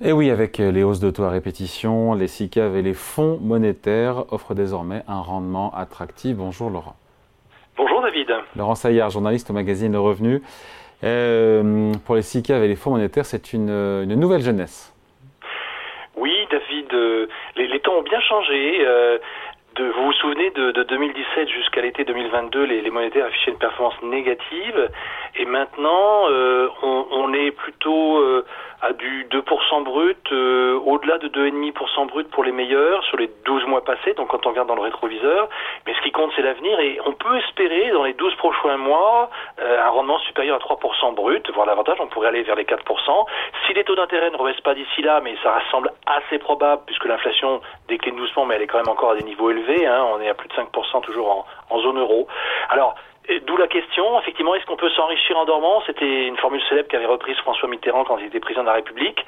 Et oui, avec les hausses de taux à répétition, les SICAV et les fonds monétaires offrent désormais un rendement attractif. Bonjour Laurent. Bonjour David. Laurent Saillard, journaliste au magazine Le Revenu. Euh, pour les SICAV et les fonds monétaires, c'est une, nouvelle jeunesse. Oui, David, euh, les, temps ont bien changé. Euh, vous vous souvenez de, 2017 jusqu'à l'été 2022, les, monétaires affichaient une performance négative, et maintenant on, on, est plutôt à du 2% brut, euh, au-delà de 2,5% brut pour les meilleurs sur les 12 mois passés, donc quand on regarde dans le rétroviseur. Mais ce qui compte, c'est l'avenir. Et on peut espérer dans les 12 prochains mois euh, un rendement supérieur à 3% brut, voire davantage, on pourrait aller vers les 4%. Si les taux d'intérêt ne rebaissent pas d'ici là, mais ça semble assez probable puisque l'inflation décline doucement, mais elle est quand même encore à des niveaux élevés, hein, on est à plus de 5% toujours en, en zone euro. Alors, D'où la question, effectivement, est-ce qu'on peut s'enrichir en dormant? C'était une formule célèbre qu'avait reprise François Mitterrand quand il était président de la République.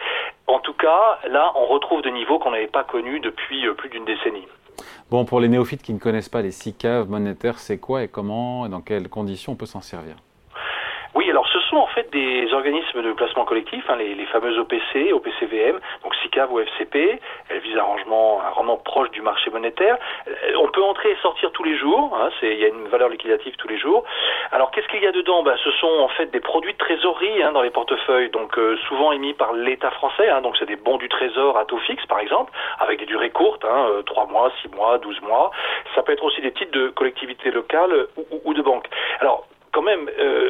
En tout cas, là, on retrouve des niveaux qu'on n'avait pas connus depuis euh, plus d'une décennie. Bon, pour les néophytes qui ne connaissent pas les six caves monétaires, c'est quoi et comment et dans quelles conditions on peut s'en servir? Oui, alors ce sont en fait des organismes de placement collectif, hein, les, les, fameuses OPC, OPCVM, donc SICAV ou FCP. Elles visent un rangement, un rendement proche du marché monétaire. Euh, on peut entrer et sortir tous les jours. Hein, il y a une valeur liquidative tous les jours. Alors qu'est-ce qu'il y a dedans? Ben, Ce sont en fait des produits de trésorerie hein, dans les portefeuilles, donc euh, souvent émis par l'État français. Hein, donc c'est des bons du trésor à taux fixe, par exemple, avec des durées courtes, hein, 3 euh, mois, 6 mois, 12 mois. Ça peut être aussi des titres de collectivités locales ou, ou de banques. Alors quand même, euh,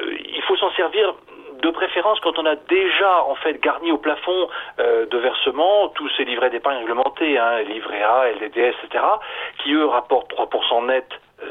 s'en servir de préférence quand on a déjà en fait garni au plafond euh, de versement tous ces livrets d'épargne réglementés, hein, livrets A, LDDS, etc., qui eux rapportent 3% net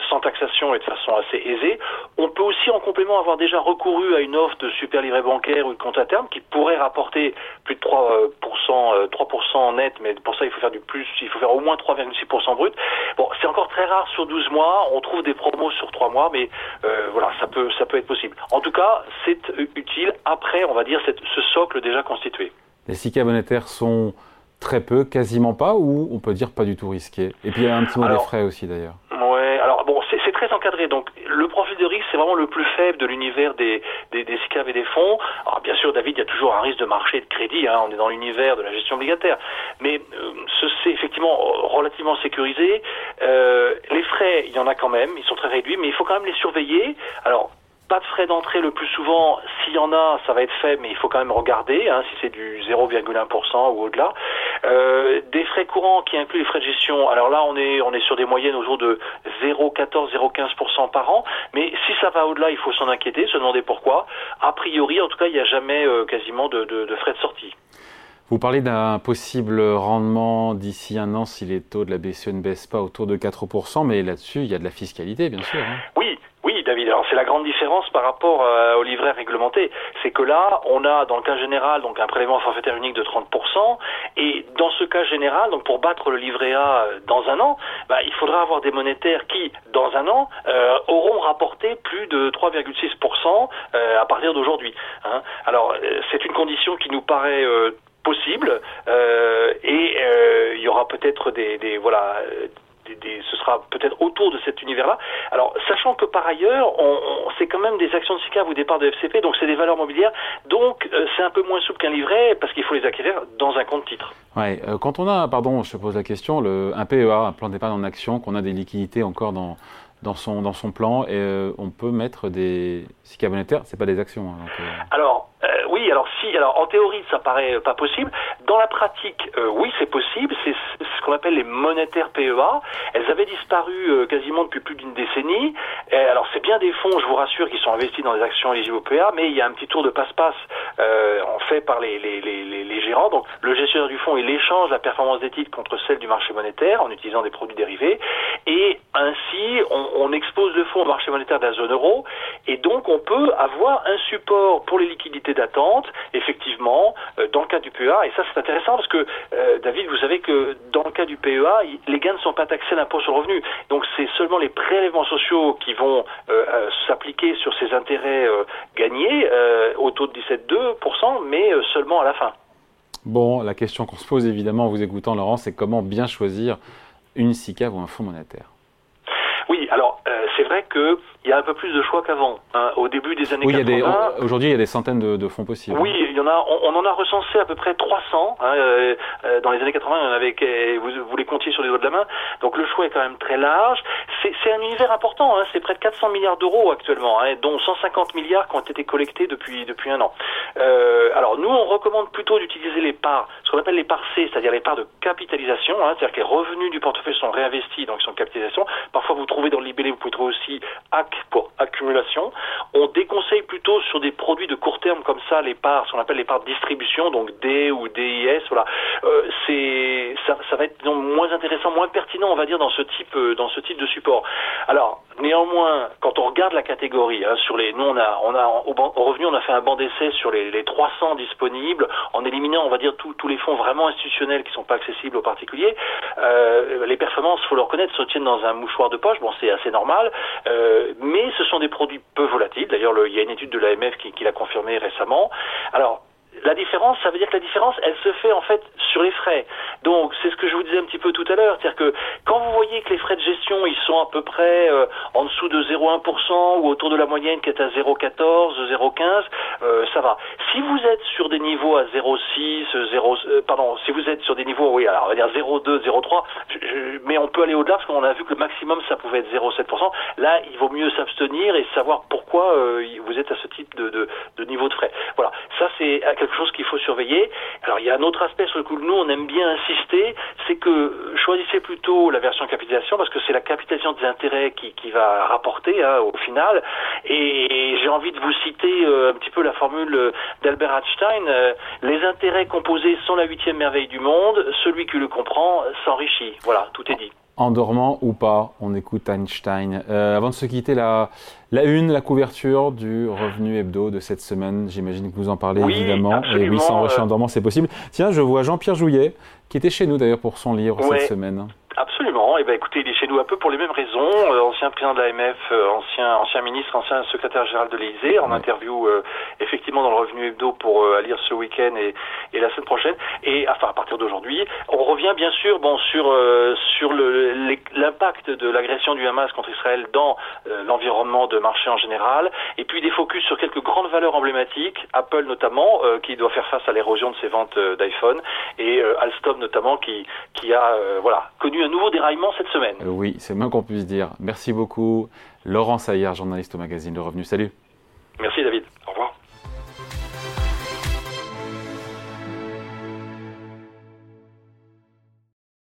sans taxation et de façon assez aisée. On peut aussi en complément avoir déjà recouru à une offre de super livret bancaire ou de compte à terme qui pourrait rapporter plus de 3%, 3% euh, net, mais pour ça il faut faire du plus, il faut faire au moins 3,6% brut. Bon, c'est encore très rare sur 12 mois, on trouve des promos sur 3 mois, mais euh, voilà, ça peut, ça peut être possible. En tout cas, c'est utile après, on va dire, cette, ce socle déjà constitué. Les SICA monétaires sont très peu, quasiment pas, ou on peut dire pas du tout risqué? Et puis il y a un petit mot des frais aussi d'ailleurs très encadré. Donc le profil de risque, c'est vraiment le plus faible de l'univers des, des, des et des fonds. Alors bien sûr, David, il y a toujours un risque de marché de crédit. Hein. On est dans l'univers de la gestion obligataire. Mais euh, ce c'est effectivement relativement sécurisé. Euh, les frais, il y en a quand même. Ils sont très réduits, mais il faut quand même les surveiller. Alors pas de frais d'entrée le plus souvent. S'il y en a, ça va être faible, mais il faut quand même regarder hein, si c'est du 0,1% ou au-delà. Euh, des frais courants qui incluent les frais de gestion. Alors là, on est on est sur des moyennes autour de 0,14, 0,15% par an. Mais si ça va au-delà, il faut s'en inquiéter, se demander pourquoi. A priori, en tout cas, il n'y a jamais euh, quasiment de, de, frais de sortie. Vous parlez d'un possible rendement d'ici un an si les taux de la BCE ne baissent pas autour de 4%, mais là-dessus, il y a de la fiscalité, bien sûr. Hein. Alors c'est la grande différence par rapport euh, au livret réglementé, c'est que là, on a dans le cas général donc un prélèvement forfaitaire unique de 30%, et dans ce cas général, donc pour battre le livret A euh, dans un an, bah, il faudra avoir des monétaires qui, dans un an, euh, auront rapporté plus de 3,6% à partir d'aujourd'hui. Hein. Alors c'est une condition qui nous paraît possible et il y aura peut-être des, des voilà ce sera peut-être autour de cet univers-là. Alors, sachant que par ailleurs, c'est quand même des actions de SICAV au départ de FCP, donc c'est des valeurs mobilières, donc euh, c'est un peu moins souple qu'un livret parce qu'il faut les acquérir dans un compte titre. Ouais, euh, quand on a, pardon, je pose la question, le, un PEA, un plan d'épargne en action, qu'on a des liquidités encore dans, dans son, dans son plan et euh, on peut mettre des SICAV monétaires, c'est pas des actions. Hein, alors, oui, alors si, alors en théorie ça paraît pas possible. Dans la pratique, oui c'est possible. Qu'on appelle les monétaires PEA. Elles avaient disparu euh, quasiment depuis plus d'une décennie. alors c'est bien des fonds, je vous rassure, qui sont investis dans des actions éligibles au PEA, mais il y a un petit tour de passe-passe euh, en fait par les, les, les, les, gérants. Donc le gestionnaire du fonds, il échange la performance des titres contre celle du marché monétaire en utilisant des produits dérivés. Et on, expose le fonds au marché monétaire de la zone euro. Et donc on peut avoir un support pour les liquidités d'attente, effectivement, euh, dans le cas du PEA. Et ça c'est intéressant parce que, David, vous savez que dans le cas du PEA, les gains ne sont pas taxés à l'impôt sur le revenu. Donc c'est seulement les prélèvements sociaux qui vont euh, euh, s'appliquer sur ces intérêts euh, gagnés au taux de 17,2%, mais seulement à la fin. Bon, la question qu'on se pose évidemment en vous écoutant, Laurent, c'est comment bien choisir une SICAV ou un fonds monétaire? Alors c'est vrai qu'il y a un peu plus de choix qu'avant. Hein. Au début des années oui, 80... Aujourd'hui, il y a des centaines de, fonds possibles. Oui, il y en a, on, en a recensé à peu près 300. Hein, dans les années 80, il y en avait, vous, vous les comptiez sur les doigts de la main. Donc le choix est quand même très large. C'est un univers important. Hein. C'est près de 400 milliards d'euros actuellement, hein, dont 150 milliards qui ont été collectés depuis, depuis un an. alors nous, on recommande plutôt d'utiliser les parts, ce qu'on appelle les parts C, c'est-à-dire les parts de capitalisation, c'est-à-dire que les revenus du portefeuille sont réinvestis, donc ils sont capitalisation. Parfois, vous trouvez dans le libellé, vous pouvez trouver aussi AC pour accumulation. On déconseille plutôt sur des produits de court terme comme ça, les parts, ce qu'on appelle les parts de distribution, donc D ou DIS, voilà. Euh, c'est ça, ça, va être moins intéressant, moins pertinent, on va dire, dans ce type, euh, dans ce type de support. Alors, néanmoins, quand on regarde la catégorie, hein, sur les, nous on a, on a au, revenu, on a fait un banc d'essai sur les, les 300 disponibles, en éliminant, on va dire, tous les fonds vraiment institutionnels qui sont pas accessibles aux particuliers. Euh, les performances, faut le reconnaître, se tiennent dans un mouchoir de poche. Bon, c'est assez normal, euh, mais ce sont des produits peu volatiles. D'ailleurs, il y a une étude de l'AMF qui, qui l'a confirmé récemment. Alors, la différence, ça veut dire que la différence, elle se fait en fait sur les frais. Donc c'est ce que je vous disais un petit peu tout à l'heure, c'est-à-dire que quand vous voyez que les frais de gestion, ils sont à peu près euh, en dessous de 0,1% ou autour de la moyenne qui est à 0,14, 0,15, euh, ça va. Si vous êtes sur des niveaux à 0,6, 0, euh, pardon, si vous êtes sur des niveaux, oui, alors on va dire 0,2, 0,3, mais on peut aller au-delà parce qu'on a vu que le maximum ça pouvait être 0,7%. Là, il vaut mieux s'abstenir et savoir pourquoi vous êtes à ce type de, de, de niveau de frais. Voilà, ça c'est quelque chose qu'il faut surveiller. Alors il y a un autre aspect sur lequel nous on aime bien insister, c'est que choisissez plutôt la version capitalisation parce que c'est la capitalisation des intérêts qui, qui va rapporter hein, au final. Et j'ai envie de vous citer euh, un petit peu la formule d'Albert Einstein euh, les intérêts composés sont la huitième merveille du monde. Celui qui le comprend s'enrichit. Voilà, tout est dit en dormant ou pas, on écoute Einstein. Euh, avant de se quitter, la, la une, la couverture du revenu hebdo de cette semaine, j'imagine que vous en parlez évidemment. Et oui, s'enrichir en dormant, c'est possible. Tiens, je vois Jean-Pierre Jouillet, qui était chez nous d'ailleurs pour son livre cette semaine. Absolument. Et eh ben écoutez, il est chez nous un peu pour les mêmes raisons. Euh, ancien président de l'AMF, euh, ancien ancien ministre, ancien secrétaire général de l'Élysée, en interview euh, effectivement dans le Revenu Hebdo pour à lire ce week-end et, et, la semaine prochaine. Et enfin à partir d'aujourd'hui, on revient bien sûr bon sur sur l'impact de l'agression du Hamas contre Israël dans l'environnement de marché en général, et puis des focus sur quelques grandes valeurs emblématiques, Apple notamment, qui doit faire face à l'érosion de ses ventes d'iPhone, et Alstom notamment qui qui a voilà connu un nouveau déraillement cette semaine. Euh, oui, c'est moins qu'on puisse dire. Merci beaucoup. Laurent Saillard, journaliste au magazine Le Revenu. Salut. Merci David.